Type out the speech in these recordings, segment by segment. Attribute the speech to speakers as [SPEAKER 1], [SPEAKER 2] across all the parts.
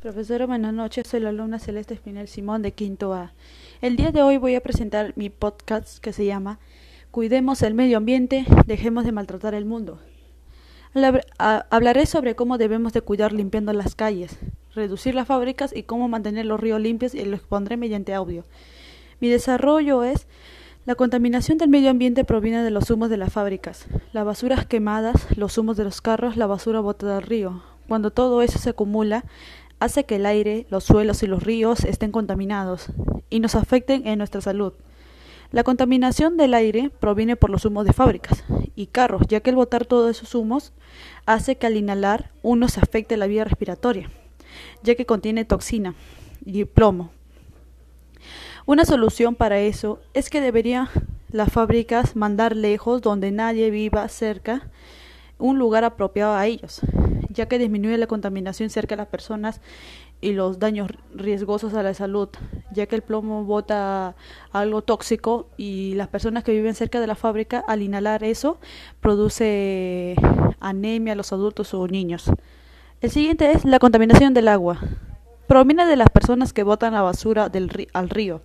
[SPEAKER 1] Profesora, buenas noches. Soy la alumna Celeste Espinel Simón de Quinto A. El día de hoy voy a presentar mi podcast que se llama Cuidemos el medio ambiente, dejemos de maltratar el mundo. Hablaré sobre cómo debemos de cuidar limpiando las calles, reducir las fábricas y cómo mantener los ríos limpios y lo expondré mediante audio. Mi desarrollo es la contaminación del medio ambiente proviene de los humos de las fábricas, las basuras quemadas, los humos de los carros, la basura botada al río. Cuando todo eso se acumula, hace que el aire, los suelos y los ríos estén contaminados y nos afecten en nuestra salud. La contaminación del aire proviene por los humos de fábricas y carros, ya que el botar todos esos humos hace que al inhalar uno se afecte la vía respiratoria, ya que contiene toxina y plomo. Una solución para eso es que deberían las fábricas mandar lejos donde nadie viva cerca un lugar apropiado a ellos, ya que disminuye la contaminación cerca de las personas y los daños riesgosos a la salud, ya que el plomo bota algo tóxico y las personas que viven cerca de la fábrica al inhalar eso produce anemia a los adultos o niños. El siguiente es la contaminación del agua. Proviene de las personas que botan la basura del al río,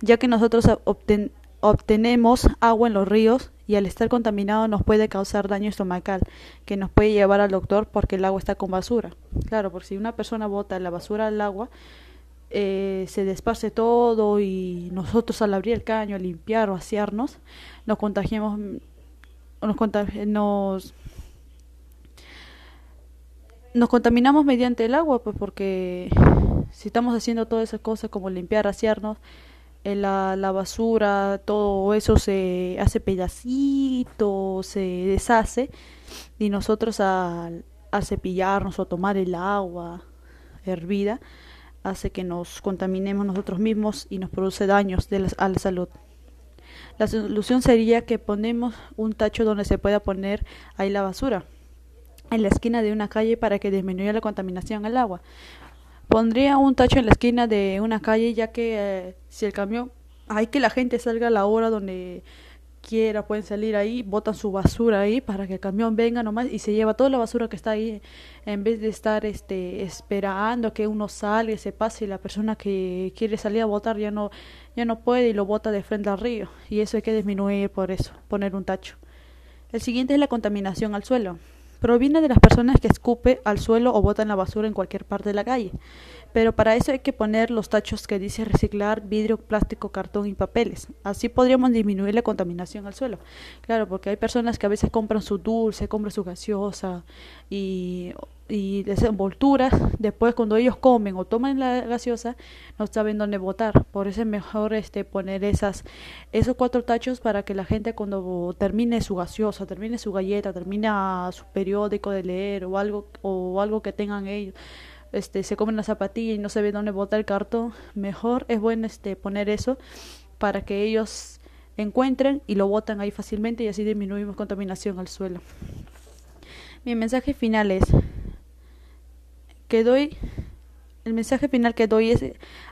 [SPEAKER 1] ya que nosotros obtenemos agua en los ríos y al estar contaminado nos puede causar daño estomacal, que nos puede llevar al doctor porque el agua está con basura. Claro, porque si una persona bota la basura al agua, eh, se desparce todo y nosotros al abrir el caño, limpiar o asearnos, nos contagiamos, nos, nos, nos contaminamos mediante el agua, pues porque si estamos haciendo todas esas cosas como limpiar, asearnos, la, la, basura, todo eso se hace pedacito, se deshace y nosotros al, cepillarnos o tomar el agua hervida hace que nos contaminemos nosotros mismos y nos produce daños de a la salud. La solución sería que ponemos un tacho donde se pueda poner ahí la basura en la esquina de una calle para que disminuya la contaminación al agua. Pondría un tacho en la esquina de una calle ya que eh, si el camión, hay que la gente salga a la hora donde quiera, pueden salir ahí, botan su basura ahí para que el camión venga nomás y se lleva toda la basura que está ahí en vez de estar este esperando que uno salga se pase y la persona que quiere salir a botar ya no ya no puede y lo bota de frente al río y eso hay que disminuir por eso, poner un tacho. El siguiente es la contaminación al suelo proviene de las personas que escupe al suelo o botan la basura en cualquier parte de la calle. Pero para eso hay que poner los tachos que dice reciclar vidrio, plástico, cartón y papeles. Así podríamos disminuir la contaminación al suelo. Claro, porque hay personas que a veces compran su dulce, compran su gaseosa y y después cuando ellos comen o toman la gaseosa, no saben dónde botar. Por eso es mejor este poner esas esos cuatro tachos para que la gente cuando termine su gaseosa, termine su galleta, termina su periódico de leer o algo o algo que tengan ellos, este se comen la zapatilla y no se ve dónde botar el cartón, mejor es bueno este poner eso para que ellos encuentren y lo botan ahí fácilmente y así disminuimos contaminación al suelo. Mi mensaje final es que doy, el mensaje final que doy es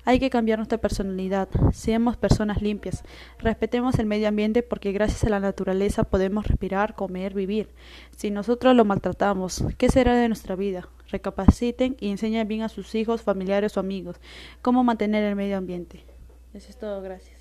[SPEAKER 1] hay que cambiar nuestra personalidad, seamos personas limpias, respetemos el medio ambiente porque gracias a la naturaleza podemos respirar, comer, vivir. Si nosotros lo maltratamos, ¿qué será de nuestra vida? Recapaciten y enseñen bien a sus hijos, familiares o amigos cómo mantener el medio ambiente. Eso es todo, gracias.